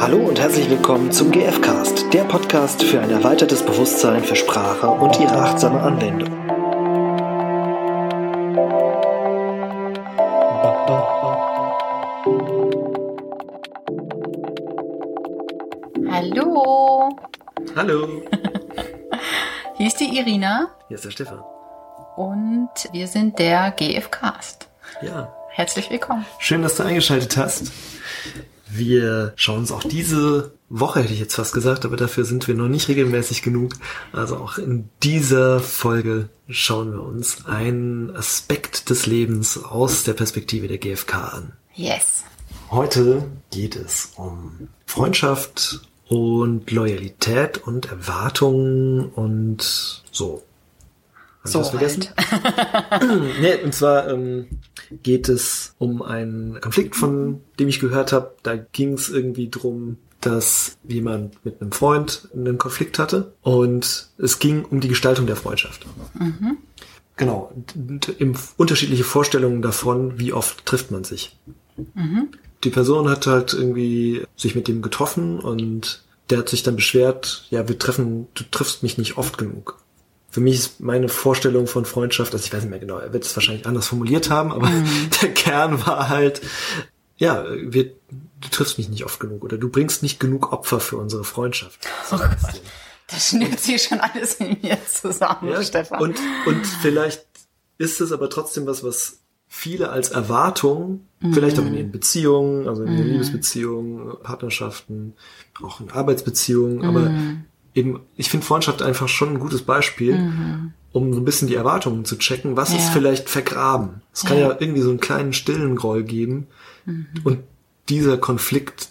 Hallo und herzlich willkommen zum GFcast, der Podcast für ein erweitertes Bewusstsein für Sprache und ihre achtsame Anwendung. Hallo, Hallo, hier ist die Irina hier ist der Stefan. und wir sind der GFcast. Ja, Herzlich willkommen. schön, dass du eingeschaltet hast. Wir schauen uns auch diese Woche, hätte ich jetzt fast gesagt, aber dafür sind wir noch nicht regelmäßig genug. Also auch in dieser Folge schauen wir uns einen Aspekt des Lebens aus der Perspektive der GfK an. Yes. Heute geht es um Freundschaft und Loyalität und Erwartungen und so. Hab ich So was vergessen? halt. nee, und zwar ähm, geht es um einen Konflikt, von dem ich gehört habe. Da ging es irgendwie drum, dass jemand mit einem Freund einen Konflikt hatte und es ging um die Gestaltung der Freundschaft. Genau, und im unterschiedliche Vorstellungen davon, wie oft trifft man sich. Die Person hat halt irgendwie sich mit dem getroffen und der hat sich dann beschwert, ja, wir treffen, du triffst mich nicht oft genug. Für mich ist meine Vorstellung von Freundschaft, also ich weiß nicht mehr genau, er wird es wahrscheinlich anders formuliert haben, aber der Kern war halt, ja, wir, du triffst mich nicht oft genug oder du bringst nicht genug Opfer für unsere Freundschaft. So bisschen. Das schnürt sich schon alles in mir zusammen, Ja, Stefan. Und, und vielleicht ist es aber trotzdem was, was viele als Erwartung, vielleicht auch in ihren Beziehungen, also in ihren Liebesbeziehungen, Partnerschaften, auch in Arbeitsbeziehungen, aber eben, ich finde Freundschaft einfach schon ein gutes Beispiel, um so ein bisschen die Erwartungen zu checken, was ist Ja. vielleicht vergraben. Es kann Ja. ja irgendwie so einen kleinen stillen Groll geben und dieser Konflikt,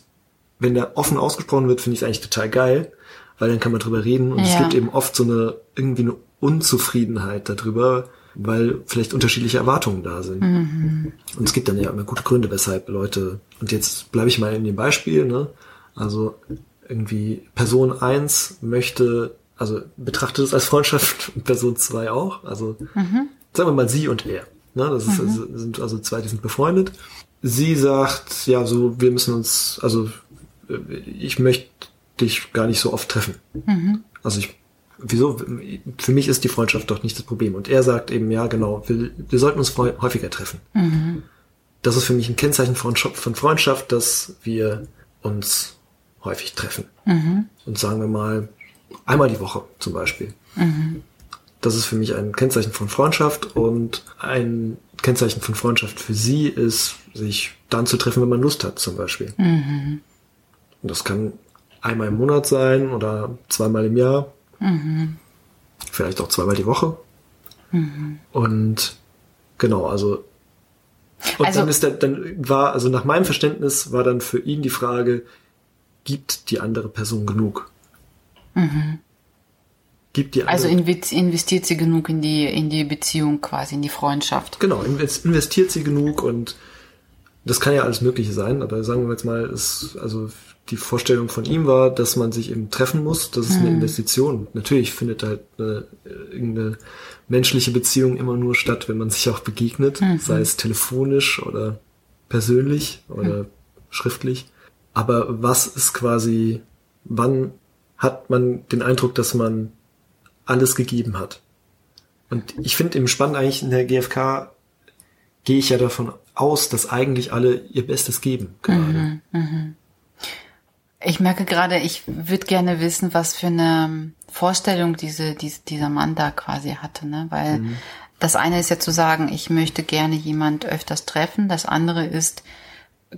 wenn der offen ausgesprochen wird, finde ich es eigentlich total geil, weil dann kann man drüber reden und es Ja. gibt eben oft so eine irgendwie eine Unzufriedenheit darüber, weil vielleicht unterschiedliche Erwartungen da sind. Und es gibt dann ja immer gute Gründe, weshalb Leute, und jetzt bleibe ich mal in dem Beispiel, ne? Also irgendwie Person 1 möchte, also betrachtet es als Freundschaft und Person 2 auch. Also sagen wir mal sie und er. Ne? Das ist, also, sind also zwei, die sind befreundet. Sie sagt, ja, so, wir müssen uns, also äh, ich möchte dich gar nicht so oft treffen. Also ich, wieso? Für mich ist die Freundschaft doch nicht das Problem. Und er sagt eben, ja, genau, wir, wir sollten uns häufiger treffen. Das ist für mich ein Kennzeichen von Freundschaft, dass wir uns häufig treffen. Und sagen wir mal, einmal die Woche zum Beispiel. Das ist für mich ein Kennzeichen von Freundschaft und ein Kennzeichen von Freundschaft für sie ist, sich dann zu treffen, wenn man Lust hat, zum Beispiel. Und das kann einmal im Monat sein oder zweimal im Jahr. Vielleicht auch zweimal die Woche. Und genau, also und Also- dann ist der, dann war, also nach meinem Verständnis war dann für ihn die Frage, gibt die andere Person genug? Gibt die andere Also investiert sie genug in die, in die Beziehung quasi, in die Freundschaft. Genau, invest- investiert sie genug und das kann ja alles Mögliche sein, aber sagen wir jetzt mal, ist, also die Vorstellung von ihm war, dass man sich eben treffen muss, das ist eine Investition. Natürlich findet halt eine, irgendeine menschliche Beziehung immer nur statt, wenn man sich auch begegnet, sei es telefonisch oder persönlich oder schriftlich. Aber was ist quasi, wann hat man den Eindruck, dass man alles gegeben hat? Und ich finde eben spannend eigentlich in der GfK gehe ich ja davon aus, dass eigentlich alle ihr Bestes geben gerade. Ich merke gerade, ich würde gerne wissen, was für eine Vorstellung diese, dies- dieser Mann da quasi hatte, ne? Weil das eine ist ja zu sagen, ich möchte gerne jemand öfters treffen. Das andere ist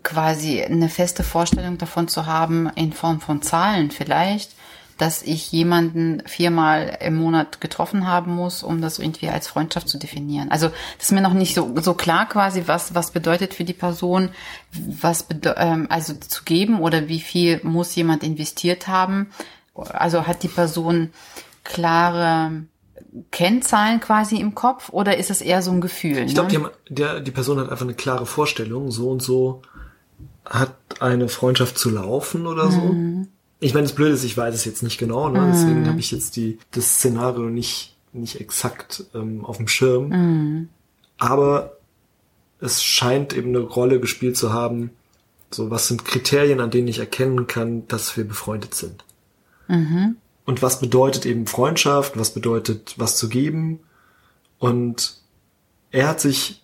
quasi eine feste Vorstellung davon zu haben, in Form von Zahlen vielleicht, dass ich jemanden viermal im Monat getroffen haben muss, um das irgendwie als Freundschaft zu definieren. Also das ist mir noch nicht so, so klar quasi, was, was bedeutet für die Person, was ähm, also zu geben oder wie viel muss jemand investiert haben. Also hat die Person klare Kennzahlen quasi im Kopf oder ist es eher so ein Gefühl? Ich glaube, ne? die, die Person hat einfach eine klare Vorstellung, so und so hat eine Freundschaft zu laufen oder so. Ich meine, das Blöde ist, ich weiß es jetzt nicht genau, ne? deswegen habe ich jetzt die, das Szenario nicht, nicht exakt ähm, auf dem Schirm. Aber es scheint eben eine Rolle gespielt zu haben, So, was sind Kriterien, an denen ich erkennen kann, dass wir befreundet sind? Mhm. Und was bedeutet eben Freundschaft? Was bedeutet was zu geben? Und er hat sich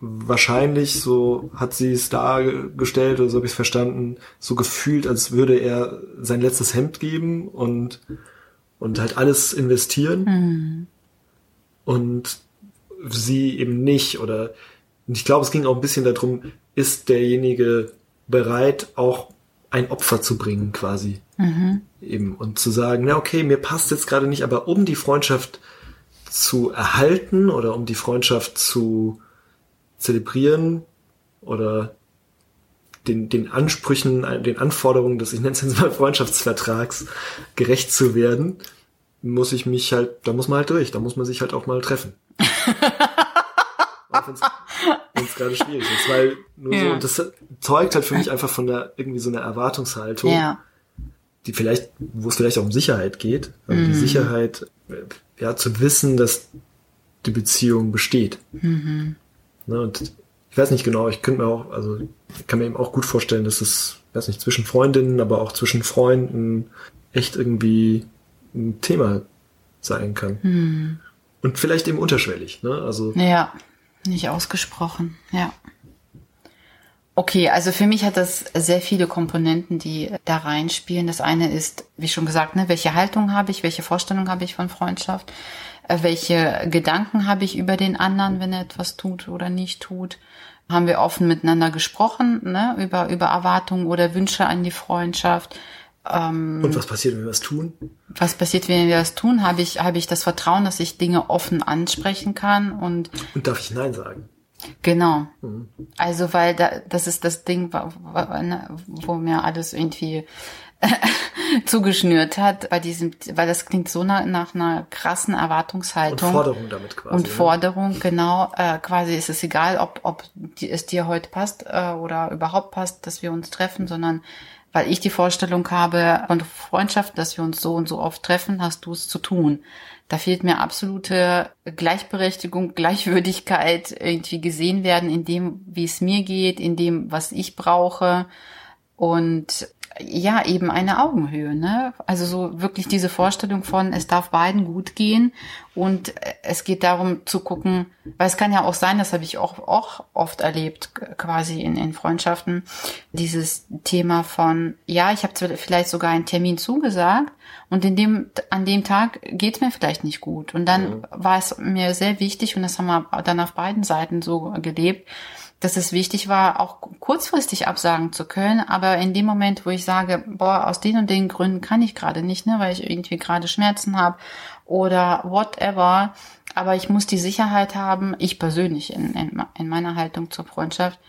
wahrscheinlich, so hat sie es dargestellt, oder so habe ich es verstanden, so gefühlt, als würde er sein letztes Hemd geben und, und halt alles investieren. Mhm. Und sie eben nicht. Oder und ich glaube, es ging auch ein bisschen darum, ist derjenige bereit, auch ein Opfer zu bringen, quasi. Mhm. Eben. Und zu sagen, na okay, mir passt jetzt gerade nicht, aber um die Freundschaft zu erhalten oder um die Freundschaft zu zelebrieren oder den, den Ansprüchen, den Anforderungen des, ich nenne es jetzt mal Freundschaftsvertrags gerecht zu werden, muss ich mich halt, da muss man halt durch, da muss man sich halt auch mal treffen. auch wenn es gerade schwierig ist, weil nur Ja. so, und das zeugt halt für mich einfach von der, irgendwie so einer Erwartungshaltung, Ja. die vielleicht, wo es vielleicht auch um Sicherheit geht, also Mhm. die Sicherheit, ja, zu wissen, dass die Beziehung besteht. Mhm. Ne, und ich weiß nicht genau, ich könnte mir auch, also ich kann mir eben auch gut vorstellen, dass es, weiß nicht, zwischen Freundinnen, aber auch zwischen Freunden echt irgendwie ein Thema sein kann. Mhm. Und vielleicht eben unterschwellig, ne? Also Ja, nicht ausgesprochen, ja. Okay, also für mich hat das sehr viele Komponenten, die da reinspielen. Das eine ist, wie schon gesagt, ne, welche Haltung habe ich, welche Vorstellung habe ich von Freundschaft, welche Gedanken habe ich über den anderen, wenn er etwas tut oder nicht tut. Haben wir offen miteinander gesprochen, ne, über, über Erwartungen oder Wünsche an die Freundschaft. Ähm, und was passiert, wenn wir was tun? was passiert, wenn wir das tun? Habe ich, habe ich das Vertrauen, dass ich Dinge offen ansprechen kann und Und darf ich Nein sagen? Genau. Also, weil da, das ist das Ding, wa- ne, wo mir alles irgendwie zugeschnürt hat bei diesem, weil das klingt so nach, nach einer krassen Und Erwartungshaltung. Forderung damit quasi. Und ne? Forderung, genau, äh, quasi ist es egal, ob, ob die, es dir heute passt äh, oder überhaupt passt, dass wir uns treffen, sondern weil ich die Vorstellung habe von Freundschaft, dass wir uns so und so oft treffen, hast du es zu tun. Da fehlt mir absolute Gleichberechtigung, Gleichwürdigkeit, irgendwie gesehen werden in dem, wie es mir geht, in dem, was ich brauche. Und ja, eben eine Augenhöhe, ne? Also so wirklich diese Vorstellung von, es darf beiden gut gehen und es geht darum zu gucken, weil es kann ja auch sein, das habe ich auch, auch oft erlebt, quasi in, in Freundschaften, dieses Thema von, ja, ich habe vielleicht sogar einen Termin zugesagt und in dem, an dem Tag geht's mir vielleicht nicht gut. Und dann war es mir sehr wichtig, und das haben wir dann auf beiden Seiten so gelebt, dass es wichtig war, auch kurzfristig absagen zu können, aber in dem Moment, wo ich sage, boah, aus den und den Gründen kann ich gerade nicht, ne, weil ich irgendwie gerade Schmerzen habe oder whatever, aber ich muss die Sicherheit haben, ich persönlich in, in, in meiner Haltung zur Freundschaft,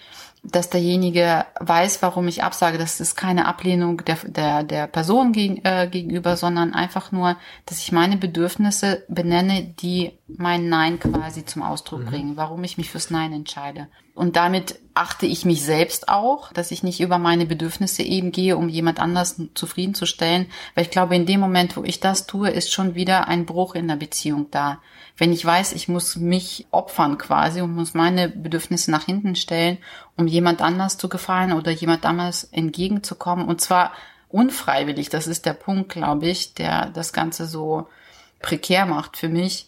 dass derjenige weiß, warum ich absage. Das ist keine Ablehnung der, der, der Person gegen, äh, gegenüber, sondern einfach nur, dass ich meine Bedürfnisse benenne, die mein Nein quasi zum Ausdruck bringen, warum ich mich fürs Nein entscheide. Und damit achte ich mich selbst auch, dass ich nicht über meine Bedürfnisse eben gehe, um jemand anders zufriedenzustellen. Weil ich glaube, in dem Moment, wo ich das tue, ist schon wieder ein Bruch in der Beziehung da. Wenn ich weiß, ich muss mich opfern quasi und muss meine Bedürfnisse nach hinten stellen, um jemand anders zu gefallen oder jemand anders entgegenzukommen. Und zwar unfreiwillig. Das ist der Punkt, glaube ich, der das Ganze so prekär macht für mich.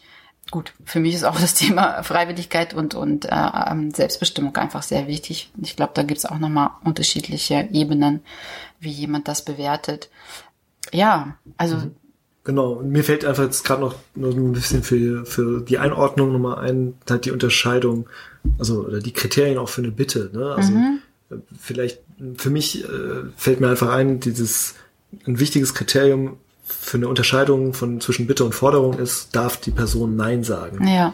Gut, für mich ist auch das Thema Freiwilligkeit und, und äh, Selbstbestimmung einfach sehr wichtig. Ich glaube, da gibt's auch nochmal unterschiedliche Ebenen, wie jemand das bewertet. Ja, also Mhm. Genau, und mir fällt einfach jetzt gerade noch nur ein bisschen für, für die Einordnung nochmal ein, halt die Unterscheidung, also oder die Kriterien auch für eine Bitte. Ne? Also äh, vielleicht für mich äh, fällt mir einfach ein, dieses ein wichtiges Kriterium für eine Unterscheidung von zwischen Bitte und Forderung ist, darf die Person Nein sagen. ja,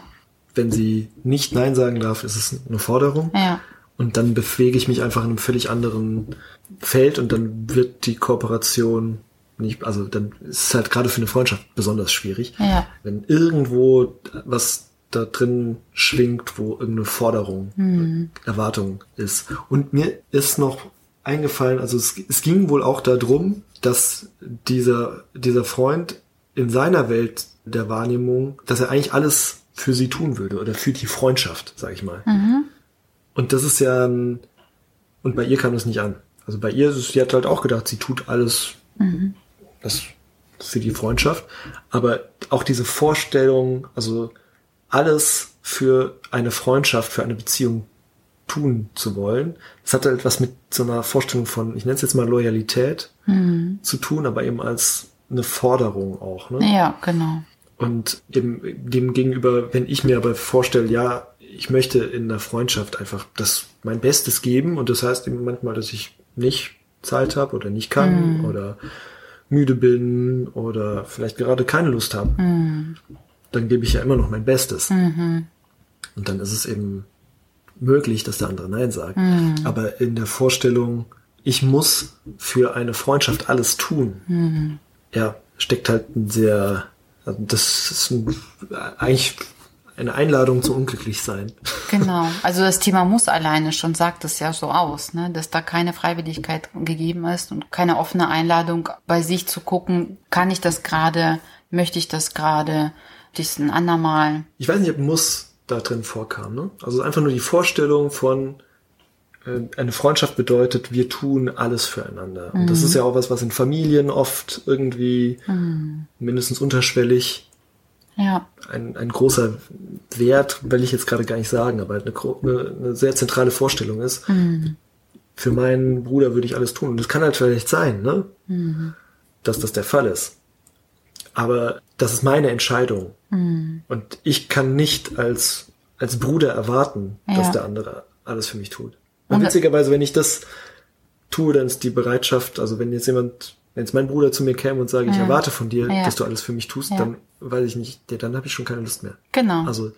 Wenn sie nicht Nein sagen darf, ist es eine Forderung. ja, Und dann bewege ich mich einfach in einem völlig anderen Feld und dann wird die Kooperation nicht, also dann ist es halt gerade für eine Freundschaft besonders schwierig. Ja. Wenn irgendwo was da drin schwingt, wo irgendeine Forderung, Erwartung ist. Und mir ist noch eingefallen, also es, es ging wohl auch darum, dass dieser, dieser Freund in seiner Welt der Wahrnehmung, dass er eigentlich alles für sie tun würde oder für die Freundschaft, sag ich mal. Und das ist ja, und bei ihr kam das nicht an. Also bei ihr, sie hat halt auch gedacht, sie tut alles mhm. das für die Freundschaft. Aber auch diese Vorstellung, also alles für eine Freundschaft, für eine Beziehung tun zu wollen. Das hat halt was mit so einer Vorstellung von, ich nenne es jetzt mal Loyalität mhm. zu tun, aber eben als eine Forderung auch. Ne? Ja, genau. Und eben dem gegenüber, wenn ich mir aber vorstelle, ja, ich möchte in einer Freundschaft einfach das mein Bestes geben und das heißt eben manchmal, dass ich nicht Zeit habe oder nicht kann mm. oder müde bin oder vielleicht gerade keine Lust habe, mm. dann gebe ich ja immer noch mein Bestes. Mm Und dann ist es eben möglich, dass der andere Nein sagt. Mm. Aber in der Vorstellung, ich muss für eine Freundschaft alles tun, mm. ja, steckt halt ein sehr, also das ist ein, eigentlich eine Einladung zum Unglücklichsein. Genau. Also das Thema muss alleine schon sagt es ja so aus, ne? dass da keine Freiwilligkeit gegeben ist und keine offene Einladung bei sich zu gucken, kann ich das gerade, möchte ich das gerade, dies ein andermal. Ich weiß nicht, ob muss da drin vorkam. Ne? Also einfach nur die Vorstellung von äh, eine Freundschaft bedeutet, wir tun alles füreinander. Und das mhm. ist ja auch was, was in Familien oft irgendwie mhm. mindestens unterschwellig ja. ein, ein großer Wert, will ich jetzt gerade gar nicht sagen, aber eine, eine, eine sehr zentrale Vorstellung ist. Mhm. Für meinen Bruder würde ich alles tun. Und das kann halt vielleicht sein, ne? Mhm. Dass das der Fall ist. Aber das ist meine Entscheidung. Mhm. Und ich kann nicht als, als Bruder erwarten, ja. dass der andere alles für mich tut. Und witzigerweise, wenn ich das tue, dann ist die Bereitschaft, also wenn jetzt jemand wenn jetzt mein Bruder zu mir käme und sage, ich erwarte von dir, ja. dass du alles für mich tust, ja. dann weiß ich nicht, dann habe ich schon keine Lust mehr. Genau. Also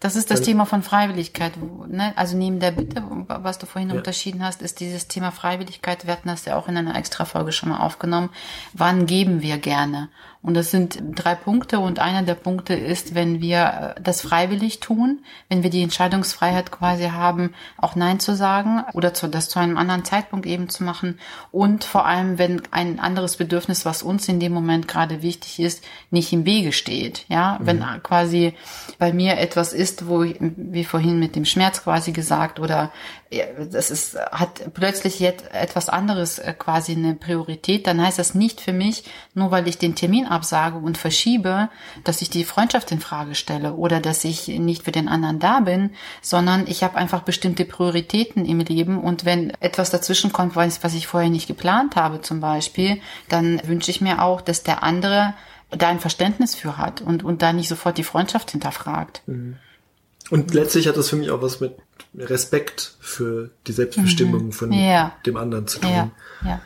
das ist das Thema von Freiwilligkeit. Ne? Also neben der Bitte, was du vorhin ja. unterschieden hast, ist dieses Thema Freiwilligkeit. Wir hatten das ja auch in einer Extra-Folge schon mal aufgenommen. Wann geben wir gerne? Und das sind drei Punkte und einer der Punkte ist, wenn wir äh, das freiwillig tun, wenn wir die Entscheidungsfreiheit quasi haben, auch Nein zu sagen oder zu, das zu einem anderen Zeitpunkt eben zu machen und vor allem, wenn ein anderes Bedürfnis, was uns in dem Moment gerade wichtig ist, nicht im Wege steht. Ja, mhm. wenn quasi bei mir etwas ist, wo ich, wie vorhin mit dem Schmerz quasi gesagt oder das ist, hat plötzlich jetzt etwas anderes äh, quasi eine Priorität, dann heißt das nicht für mich, nur weil ich den Termin absage und verschiebe, dass ich die Freundschaft in Frage stelle oder dass ich nicht für den anderen da bin, sondern ich habe einfach bestimmte Prioritäten im Leben und wenn etwas dazwischen kommt, was ich vorher nicht geplant habe zum Beispiel, dann wünsche ich mir auch, dass der andere da ein Verständnis für hat und, und da nicht sofort die Freundschaft hinterfragt. Mhm. Und letztlich hat das für mich auch was mit Respekt für die Selbstbestimmung mhm. von ja. dem anderen zu tun. Ja. Ja.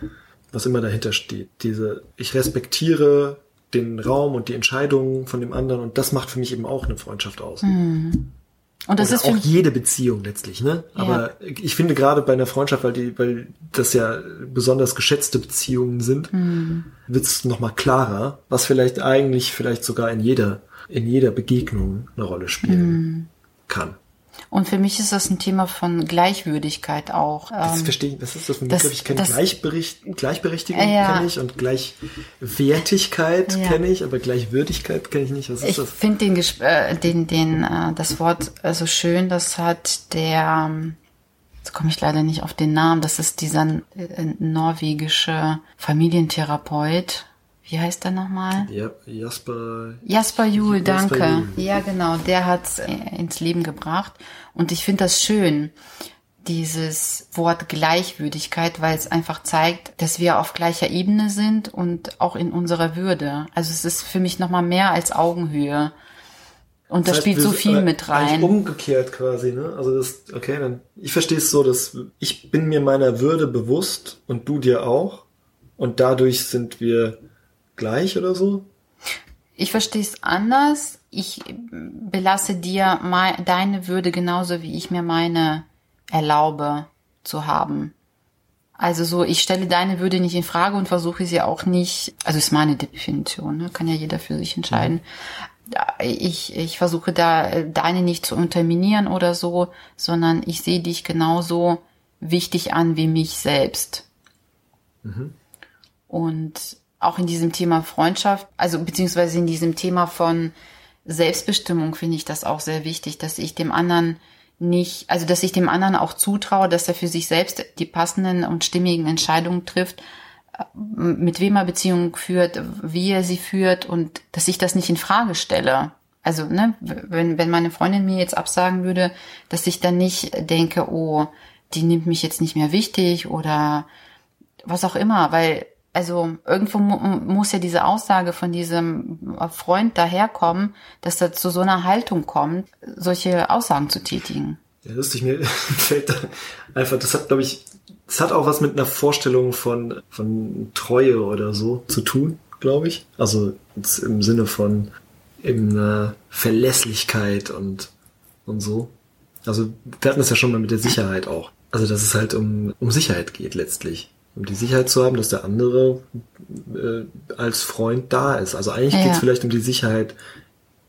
Was immer dahinter steht. Diese, ich respektiere den Raum und die Entscheidungen von dem anderen und das macht für mich eben auch eine Freundschaft aus. Mhm. Und das Oder ist auch jede Beziehung letztlich, ne? Aber ja. ich finde gerade bei einer Freundschaft, weil die, weil das ja besonders geschätzte Beziehungen sind, mhm. wird es nochmal klarer, was vielleicht eigentlich vielleicht sogar in jeder, in jeder Begegnung eine Rolle spielen mhm. kann. Und für mich ist das ein Thema von Gleichwürdigkeit auch. Das ähm, verstehe ich. Was ist das für ein Begriff? Ich kenne Gleichberechtigung ja. kenne ich und Gleichwertigkeit ja. kenne ich, aber Gleichwürdigkeit kenne ich nicht. Was ist ich das? Ich finde den, äh, den, den, äh, das Wort so also schön. Das hat der, ähm, jetzt komme ich leider nicht auf den Namen. Das ist dieser äh, norwegische Familientherapeut wie heißt der nochmal? Ja, Jasper. Jasper Juhl, danke. Juhl. Ja, genau, der hat's äh, ins Leben gebracht. Und ich finde das schön, dieses Wort Gleichwürdigkeit, weil es einfach zeigt, dass wir auf gleicher Ebene sind und auch in unserer Würde. Also es ist für mich nochmal mehr als Augenhöhe. Und das da spielt so viel mit rein. Umgekehrt quasi, ne? Also das, okay, dann, ich verstehe es so, dass ich bin mir meiner Würde bewusst und du dir auch. Und dadurch sind wir gleich oder so? Ich verstehe es anders. Ich belasse dir mein, deine Würde genauso, wie ich mir meine erlaube zu haben. Also so, ich stelle deine Würde nicht in Frage und versuche sie auch nicht, also ist meine Definition, ne? kann ja jeder für sich entscheiden. Ich, ich versuche da deine nicht zu unterminieren oder so, sondern ich sehe dich genauso wichtig an wie mich selbst. Mhm. Und auch in diesem Thema Freundschaft, also beziehungsweise in diesem Thema von Selbstbestimmung finde ich das auch sehr wichtig, dass ich dem anderen nicht, also dass ich dem anderen auch zutraue, dass er für sich selbst die passenden und stimmigen Entscheidungen trifft, äh, mit wem er Beziehungen führt, wie er sie führt und dass ich das nicht in Frage stelle. Also, ne, wenn, wenn meine Freundin mir jetzt absagen würde, dass ich dann nicht denke, oh, die nimmt mich jetzt nicht mehr wichtig oder was auch immer, weil also irgendwo mu muss ja diese Aussage von diesem Freund daherkommen, dass da zu so einer Haltung kommt, solche Aussagen zu tätigen. Ja, lustig, mir fällt da einfach, das hat, glaube ich, das hat auch was mit einer Vorstellung von, von Treue oder so zu tun, glaube ich. Also im Sinne von eben einer Verlässlichkeit und, und so. Also wir hatten es ja schon mal mit der Sicherheit auch. Also dass es halt um, um Sicherheit geht letztlich um die Sicherheit zu haben, dass der andere äh, als Freund da ist. Also eigentlich ja. geht es vielleicht um die Sicherheit,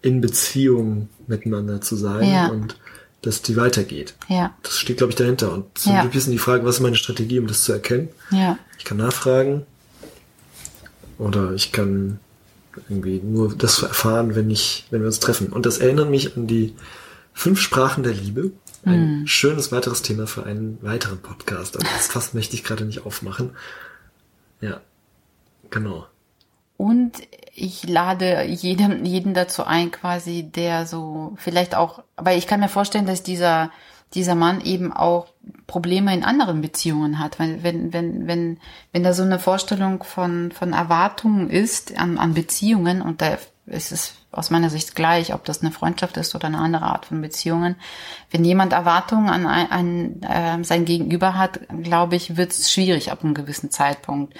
in Beziehung miteinander zu sein ja. und dass die weitergeht. Ja. Das steht, glaube ich, dahinter. Und so ja. ein bisschen die Frage, was ist meine Strategie, um das zu erkennen? Ja. Ich kann nachfragen oder ich kann irgendwie nur das erfahren, wenn ich, wenn wir uns treffen. Und das erinnert mich an die fünf Sprachen der Liebe. Ein mhm. schönes weiteres Thema für einen weiteren Podcast. Aber das fast möchte ich gerade nicht aufmachen. Ja, genau. Und ich lade jedem, jeden dazu ein, quasi, der so vielleicht auch, weil ich kann mir vorstellen, dass dieser, dieser Mann eben auch Probleme in anderen Beziehungen hat. Weil wenn, wenn, wenn, wenn da so eine Vorstellung von, von Erwartungen ist an, an Beziehungen und da ist es aus meiner Sicht gleich, ob das eine Freundschaft ist oder eine andere Art von Beziehungen. Wenn jemand Erwartungen an, an äh, sein Gegenüber hat, glaube ich, wird es schwierig ab einem gewissen Zeitpunkt.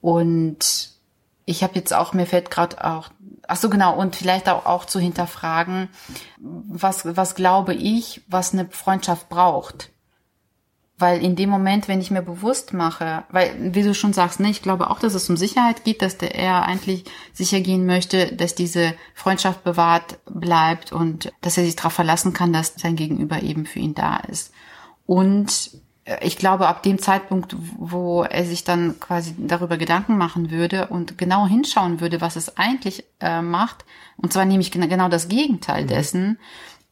Und ich habe jetzt auch, mir fällt gerade auch, ach so genau, und vielleicht auch, auch zu hinterfragen, was, was glaube ich, was eine Freundschaft braucht. Weil in dem Moment, wenn ich mir bewusst mache, weil, wie du schon sagst, ne, ich glaube auch, dass es um Sicherheit geht, dass der er eigentlich sicher gehen möchte, dass diese Freundschaft bewahrt bleibt und dass er sich darauf verlassen kann, dass sein Gegenüber eben für ihn da ist. Und äh, ich glaube, ab dem Zeitpunkt, wo er sich dann quasi darüber Gedanken machen würde und genau hinschauen würde, was es eigentlich äh, macht, und zwar nämlich genau das Gegenteil mhm. dessen,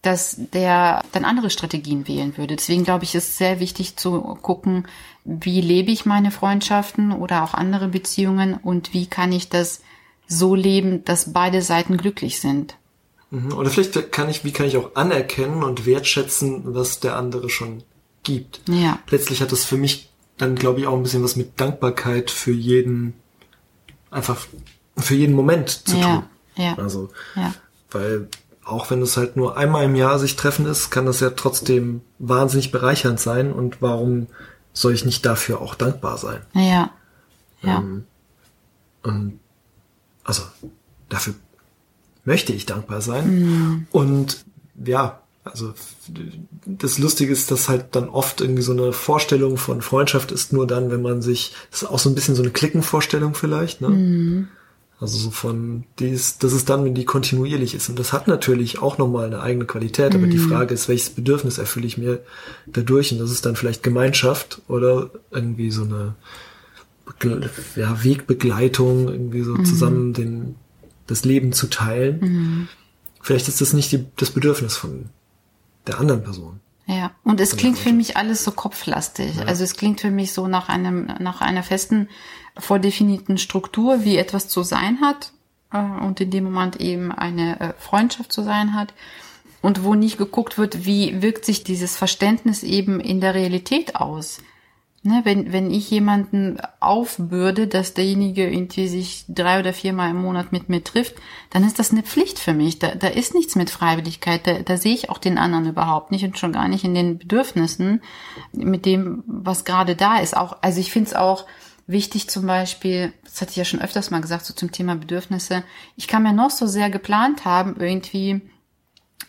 dass der dann andere Strategien wählen würde. Deswegen glaube ich, ist es sehr wichtig zu gucken, wie lebe ich meine Freundschaften oder auch andere Beziehungen und wie kann ich das so leben, dass beide Seiten glücklich sind. Mhm. Oder vielleicht kann ich, wie kann ich auch anerkennen und wertschätzen, was der andere schon gibt. Ja. Letztlich hat das für mich dann, glaube ich, auch ein bisschen was mit Dankbarkeit für jeden, einfach für jeden Moment zu ja. tun. Ja. Also, ja. weil auch wenn es halt nur einmal im Jahr sich treffen ist, kann das ja trotzdem wahnsinnig bereichernd sein. Und warum soll ich nicht dafür auch dankbar sein? Ja. Ja. Ähm, und also dafür möchte ich dankbar sein. Mhm. Und ja, also das Lustige ist, dass halt dann oft irgendwie so eine Vorstellung von Freundschaft ist nur dann, wenn man sich, das ist auch so ein bisschen so eine Klickenvorstellung vielleicht, ne? Mhm. Also so von, dies, das ist dann, wenn die kontinuierlich ist. Und das hat natürlich auch nochmal eine eigene Qualität. Aber mhm. die Frage ist, welches Bedürfnis erfülle ich mir dadurch? Und das ist dann vielleicht Gemeinschaft oder irgendwie so eine ja, Wegbegleitung, irgendwie so mhm. zusammen den, das Leben zu teilen. Mhm. Vielleicht ist das nicht die, das Bedürfnis von der anderen Person. Ja, und es klingt für mich alles so kopflastig. Ja. Also es klingt für mich so nach einem, nach einer festen, vordefinierten Struktur, wie etwas zu sein hat äh, und in dem Moment eben eine äh, Freundschaft zu sein hat und wo nicht geguckt wird, wie wirkt sich dieses Verständnis eben in der Realität aus. Ne, wenn, wenn ich jemanden aufbürde, dass derjenige irgendwie sich drei oder viermal im Monat mit mir trifft, dann ist das eine Pflicht für mich. Da, da ist nichts mit Freiwilligkeit. Da, da sehe ich auch den anderen überhaupt nicht und schon gar nicht in den Bedürfnissen mit dem, was gerade da ist. Auch, also ich finde es auch wichtig zum Beispiel, das hatte ich ja schon öfters mal gesagt, so zum Thema Bedürfnisse. Ich kann mir noch so sehr geplant haben, irgendwie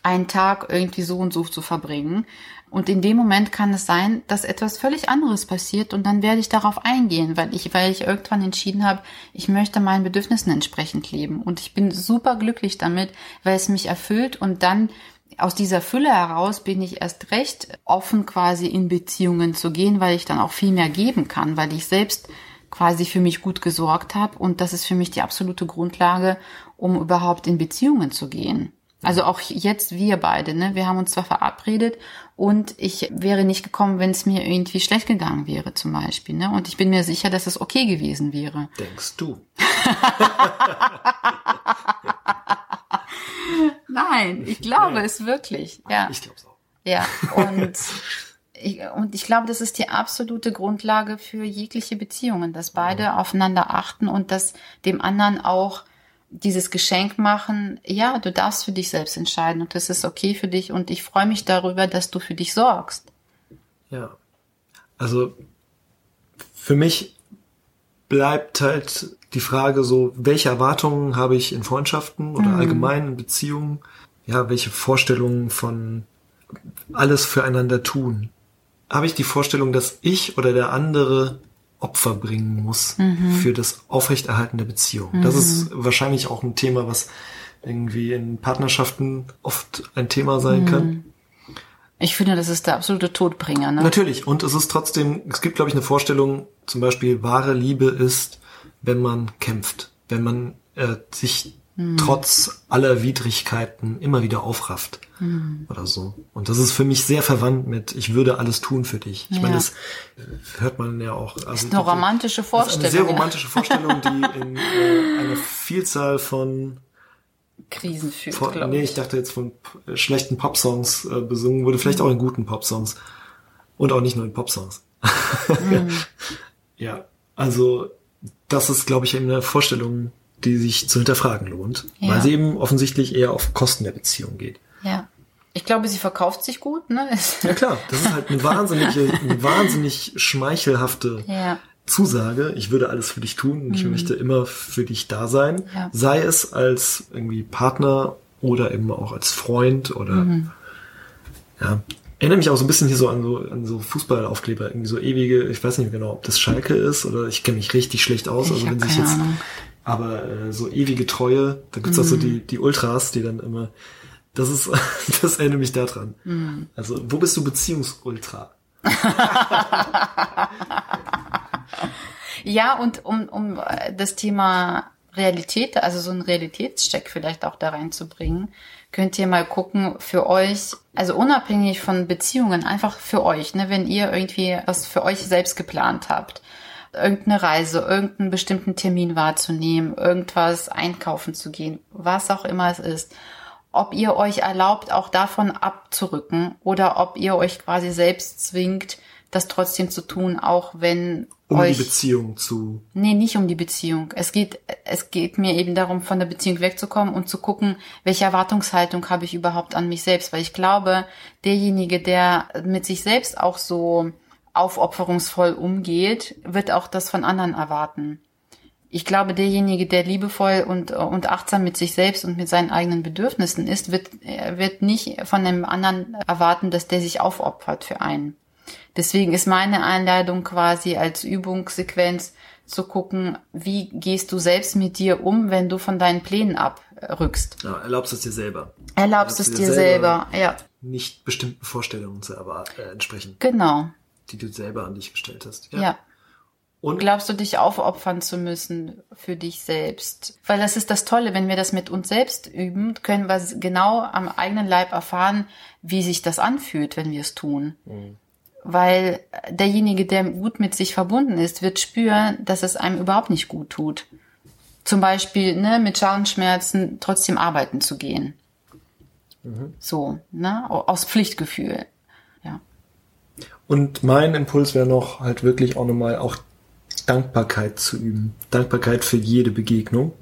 einen Tag irgendwie so und so zu verbringen. Und in dem Moment kann es sein, dass etwas völlig anderes passiert und dann werde ich darauf eingehen, weil ich, weil ich irgendwann entschieden habe, ich möchte meinen Bedürfnissen entsprechend leben. Und ich bin super glücklich damit, weil es mich erfüllt und dann aus dieser Fülle heraus bin ich erst recht offen quasi in Beziehungen zu gehen, weil ich dann auch viel mehr geben kann, weil ich selbst quasi für mich gut gesorgt habe und das ist für mich die absolute Grundlage, um überhaupt in Beziehungen zu gehen. Also auch jetzt wir beide, ne? Wir haben uns zwar verabredet und ich wäre nicht gekommen, wenn es mir irgendwie schlecht gegangen wäre zum Beispiel. Ne? Und ich bin mir sicher, dass es okay gewesen wäre. Denkst du? Nein, ich glaube ja. es wirklich. Ja. Ich glaube es auch. Ja, und ich, und ich glaube, das ist die absolute Grundlage für jegliche Beziehungen, dass beide aufeinander achten und dass dem anderen auch dieses Geschenk machen, ja, du darfst für dich selbst entscheiden und das ist okay für dich und ich freue mich darüber, dass du für dich sorgst. Ja. Also für mich bleibt halt die Frage so, welche Erwartungen habe ich in Freundschaften oder mhm. allgemein in Beziehungen? Ja, welche Vorstellungen von alles füreinander tun? Habe ich die Vorstellung, dass ich oder der andere Opfer bringen muss mhm. für das Aufrechterhalten der Beziehung. Mhm. Das ist wahrscheinlich auch ein Thema, was irgendwie in Partnerschaften oft ein Thema sein mhm. kann. Ich finde, das ist der absolute Todbringer. Ne? Natürlich. Und es ist trotzdem, es gibt, glaube ich, eine Vorstellung, zum Beispiel wahre Liebe ist, wenn man kämpft, wenn man äh, sich hm. trotz aller Widrigkeiten immer wieder aufrafft hm. oder so. Und das ist für mich sehr verwandt mit, ich würde alles tun für dich. Ich ja. meine, das hört man ja auch. Also, das ist eine romantische Vorstellung. Eine sehr romantische Vorstellung, die in äh, einer Vielzahl von Krisen führt, von, Nee, ich dachte jetzt von schlechten Popsongs äh, besungen wurde, vielleicht auch in guten Popsongs. Und auch nicht nur in Popsongs. Mhm. ja, also das ist, glaube ich, eine Vorstellung, die sich zu hinterfragen lohnt, ja. weil sie eben offensichtlich eher auf Kosten der Beziehung geht. Ja. Ich glaube, sie verkauft sich gut, ne? ja klar, das ist halt eine wahnsinnige, eine wahnsinnig schmeichelhafte ja. Zusage. Ich würde alles für dich tun und mhm. ich möchte immer für dich da sein. Ja. Sei es als irgendwie Partner oder eben auch als Freund oder mhm. ja. Erinnere mich auch so ein bisschen hier so an so, an so Fußballaufkleber, irgendwie so ewige, ich weiß nicht genau, ob das Schalke ist oder ich kenne mich richtig schlecht aus. Ich also wenn sich jetzt Ahnung. Aber äh, so ewige Treue, da gibt's mm. auch so mhm. die, die Ultras, die dann immer, das ist, das erinnert mich daran. Mm. Also, wo bist du Beziehungsultra? ja, und um, um äh, das Thema Realität, also so einen Realitätscheck vielleicht auch da reinzubringen, könnt ihr mal gucken für euch, also unabhängig von Beziehungen, einfach für euch, ne, wenn ihr irgendwie was für euch selbst geplant habt. Irgendeine Reise, irgendeinen bestimmten Termin wahrzunehmen, irgendwas einkaufen zu gehen, was auch immer es ist, ob ihr euch erlaubt, auch davon abzurücken oder ob ihr euch quasi selbst zwingt, das trotzdem zu tun, auch wenn um euch, die Beziehung zu. Nee, nicht um die Beziehung. Es geht, es geht mir eben darum, von der Beziehung wegzukommen und zu gucken, welche Erwartungshaltung habe ich überhaupt an mich selbst. Weil ich glaube, derjenige, der mit sich selbst auch so aufopferungsvoll umgeht, wird auch das von anderen erwarten. Ich glaube, derjenige, der liebevoll und, und achtsam mit sich selbst und mit seinen eigenen Bedürfnissen ist, wird, wird nicht von einem anderen erwarten, dass der sich aufopfert für einen. Deswegen ist meine Einladung quasi als Übungssequenz zu gucken, wie gehst du selbst mit dir um, wenn du von deinen Plänen abrückst. Ja, erlaubst es dir selber. Erlaubst, erlaubst es dir selber, selber, ja. Nicht bestimmten Vorstellungen zu erwarten, äh, entsprechen. Genau die du selber an dich gestellt hast. Ja. ja. Und glaubst du, dich aufopfern zu müssen für dich selbst? Weil das ist das Tolle, wenn wir das mit uns selbst üben, können wir genau am eigenen Leib erfahren, wie sich das anfühlt, wenn wir es tun. Mhm. Weil derjenige, der gut mit sich verbunden ist, wird spüren, dass es einem überhaupt nicht gut tut. Zum Beispiel ne, mit Schauenschmerzen trotzdem arbeiten zu gehen. Mhm. So, ne, aus Pflichtgefühl. Und mein Impuls wäre noch halt wirklich auch nochmal auch Dankbarkeit zu üben. Dankbarkeit für jede Begegnung.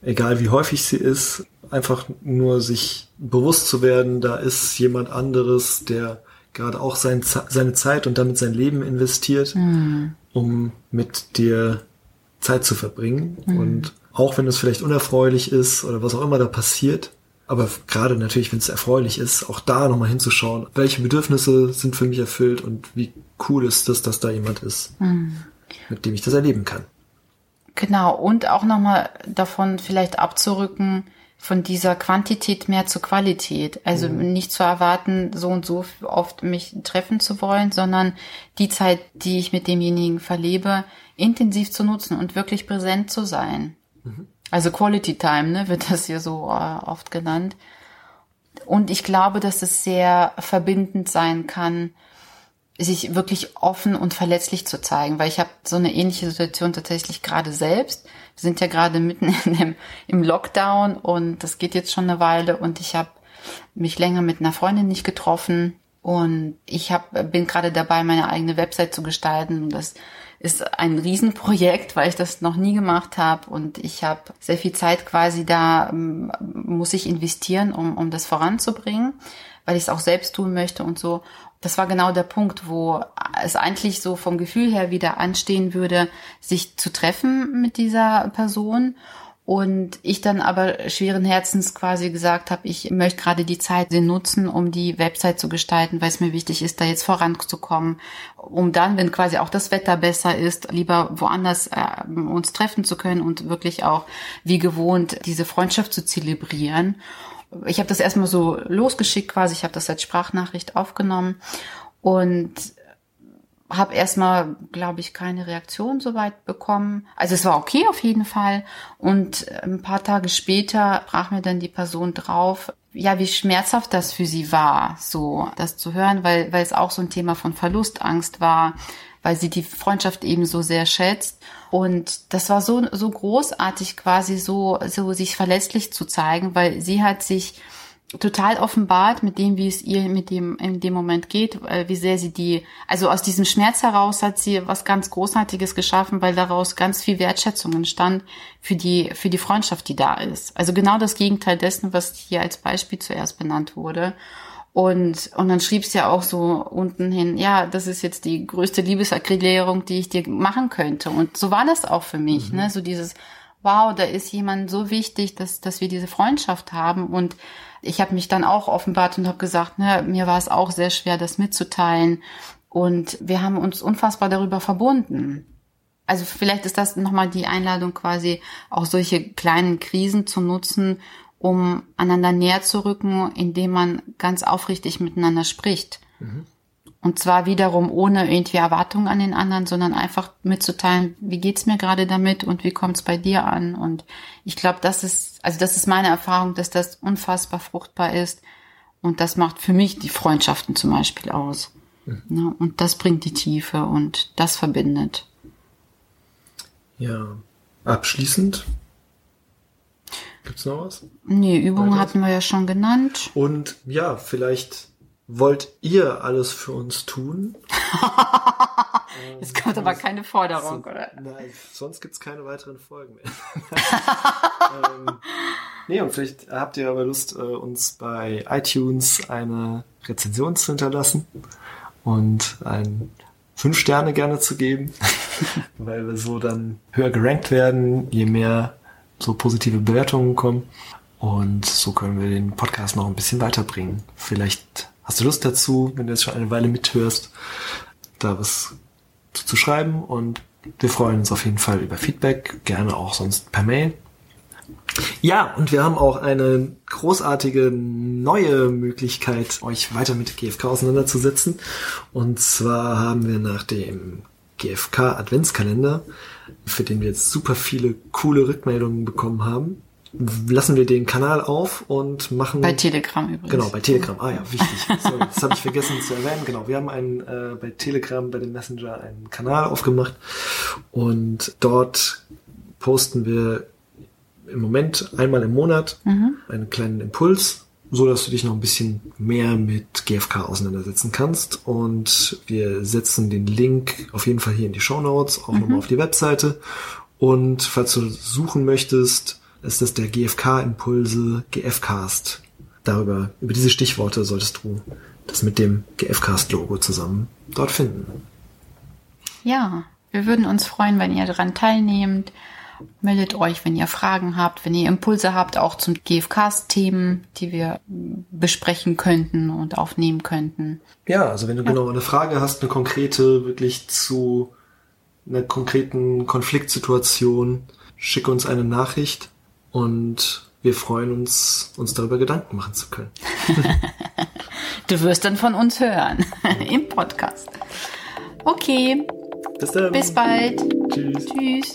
Egal wie häufig sie ist, einfach nur sich bewusst zu werden, da ist jemand anderes, der gerade auch sein, seine Zeit und damit sein Leben investiert, mhm. um mit dir Zeit zu verbringen. Mhm. Und auch wenn es vielleicht unerfreulich ist oder was auch immer da passiert, aber gerade natürlich, wenn es erfreulich ist, auch da nochmal hinzuschauen, welche Bedürfnisse sind für mich erfüllt und wie cool ist es, dass da jemand ist, mhm. mit dem ich das erleben kann. Genau, und auch nochmal davon vielleicht abzurücken, von dieser Quantität mehr zur Qualität. Also mhm. nicht zu erwarten, so und so oft mich treffen zu wollen, sondern die Zeit, die ich mit demjenigen verlebe, intensiv zu nutzen und wirklich präsent zu sein. Mhm. Also Quality Time, ne, wird das hier so äh, oft genannt. Und ich glaube, dass es sehr verbindend sein kann, sich wirklich offen und verletzlich zu zeigen, weil ich habe so eine ähnliche Situation tatsächlich gerade selbst. Wir sind ja gerade mitten in dem, im Lockdown und das geht jetzt schon eine Weile und ich habe mich länger mit einer Freundin nicht getroffen und ich hab, bin gerade dabei, meine eigene Website zu gestalten. Und das ist ein Riesenprojekt, weil ich das noch nie gemacht habe und ich habe sehr viel Zeit quasi da, ähm, muss ich investieren, um, um das voranzubringen, weil ich es auch selbst tun möchte und so das war genau der Punkt, wo es eigentlich so vom Gefühl her wieder anstehen würde, sich zu treffen mit dieser Person. Und ich dann aber schweren Herzens quasi gesagt habe, ich möchte gerade die Zeit nutzen, um die Website zu gestalten, weil es mir wichtig ist, da jetzt voranzukommen, um dann, wenn quasi auch das Wetter besser ist, lieber woanders äh, uns treffen zu können und wirklich auch wie gewohnt diese Freundschaft zu zelebrieren ich habe das erstmal so losgeschickt quasi, ich habe das als Sprachnachricht aufgenommen. Und habe erstmal, glaube ich, keine Reaktion soweit bekommen. Also es war okay auf jeden Fall. Und ein paar Tage später brach mir dann die Person drauf, ja, wie schmerzhaft das für sie war, so das zu hören, weil, weil es auch so ein Thema von Verlustangst war, weil sie die Freundschaft eben so sehr schätzt. Und das war so, so großartig quasi so, so sich verletzlich zu zeigen, weil sie hat sich total offenbart mit dem, wie es ihr mit dem in dem Moment geht, wie sehr sie die, also aus diesem Schmerz heraus hat sie was ganz Großartiges geschaffen, weil daraus ganz viel Wertschätzung entstand für die für die Freundschaft, die da ist. Also genau das Gegenteil dessen, was hier als Beispiel zuerst benannt wurde. Und, und dann schrieb es ja auch so unten hin, ja, das ist jetzt die größte Liebeserklärung, die ich dir machen könnte. Und so war das auch für mich, mhm. ne? So dieses, wow, da ist jemand so wichtig, dass, dass wir diese Freundschaft haben. Und ich habe mich dann auch offenbart und habe gesagt, ne, mir war es auch sehr schwer, das mitzuteilen. Und wir haben uns unfassbar darüber verbunden. Also vielleicht ist das nochmal die Einladung quasi, auch solche kleinen Krisen zu nutzen, um einander näher zu rücken, indem man ganz aufrichtig miteinander spricht. Mhm. Und zwar wiederum ohne irgendwie Erwartungen an den anderen, sondern einfach mitzuteilen, wie geht's mir gerade damit und wie kommt's bei dir an. Und ich glaube, das ist, also das ist meine Erfahrung, dass das unfassbar fruchtbar ist. Und das macht für mich die Freundschaften zum Beispiel aus. Mhm. und das bringt die Tiefe und das verbindet. Ja, abschließend Gibt's noch was? Nee, Übungen hatten wir ja schon genannt. Und ja, vielleicht wollt ihr alles für uns tun. Es kommt aber keine Forderung, so, oder? Nein, sonst gibt's keine weiteren Folgen mehr. ähm, nee, und vielleicht habt ihr aber Lust, äh, uns bei iTunes eine Rezension zu hinterlassen und ein fünf Sterne gerne zu geben, weil wir so dann höher gerankt werden, je mehr so positive Bewertungen kommen. Und so können wir den Podcast noch ein bisschen weiterbringen. Vielleicht hast du Lust dazu, wenn du jetzt schon eine Weile mithörst, da was zu, zu schreiben. Und wir freuen uns auf jeden Fall über Feedback, gerne auch sonst per Mail. Ja, und wir haben auch eine großartige neue Möglichkeit, euch weiter mit GFK auseinanderzusetzen. Und zwar haben wir nach dem GFK Adventskalender für den wir jetzt super viele coole Rückmeldungen bekommen haben, lassen wir den Kanal auf und machen. Bei Telegram übrigens. Genau, bei Telegram. Ah ja, wichtig. Sorry, das habe ich vergessen zu erwähnen. Genau, wir haben einen äh, bei Telegram, bei dem Messenger einen Kanal aufgemacht und dort posten wir im Moment einmal im Monat mhm. einen kleinen Impuls so dass du dich noch ein bisschen mehr mit GFK auseinandersetzen kannst. Und wir setzen den Link auf jeden Fall hier in die Show Notes, auch mhm. nochmal auf die Webseite. Und falls du suchen möchtest, ist das der GFK Impulse GFcast. Darüber, über diese Stichworte solltest du das mit dem GFcast Logo zusammen dort finden. Ja, wir würden uns freuen, wenn ihr daran teilnehmt. Meldet euch, wenn ihr Fragen habt, wenn ihr Impulse habt, auch zum GFKs-Themen, die wir besprechen könnten und aufnehmen könnten. Ja, also wenn du ja. genau eine Frage hast, eine konkrete, wirklich zu einer konkreten Konfliktsituation, schick uns eine Nachricht und wir freuen uns, uns darüber Gedanken machen zu können. du wirst dann von uns hören im Podcast. Okay. Bis dann. Bis bald. Tschüss. Tschüss.